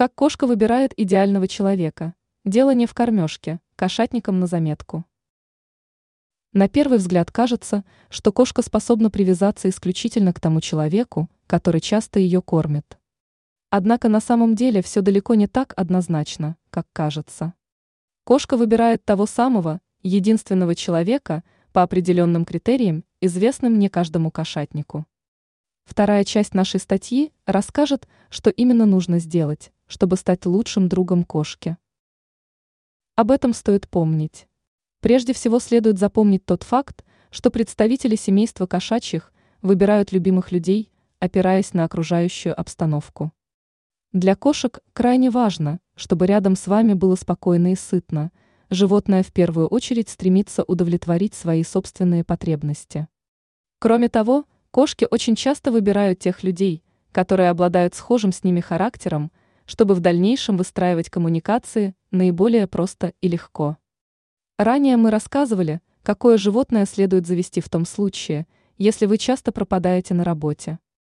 Как кошка выбирает идеального человека? Дело не в кормежке, кошатникам на заметку. На первый взгляд кажется, что кошка способна привязаться исключительно к тому человеку, который часто ее кормит. Однако на самом деле все далеко не так однозначно, как кажется. Кошка выбирает того самого, единственного человека по определенным критериям, известным не каждому кошатнику. Вторая часть нашей статьи расскажет, что именно нужно сделать, чтобы стать лучшим другом кошки. Об этом стоит помнить. Прежде всего следует запомнить тот факт, что представители семейства кошачьих выбирают любимых людей, опираясь на окружающую обстановку. Для кошек крайне важно, чтобы рядом с вами было спокойно и сытно. Животное в первую очередь стремится удовлетворить свои собственные потребности. Кроме того, кошки очень часто выбирают тех людей, которые обладают схожим с ними характером, чтобы в дальнейшем выстраивать коммуникации наиболее просто и легко. Ранее мы рассказывали, какое животное следует завести в том случае, если вы часто пропадаете на работе.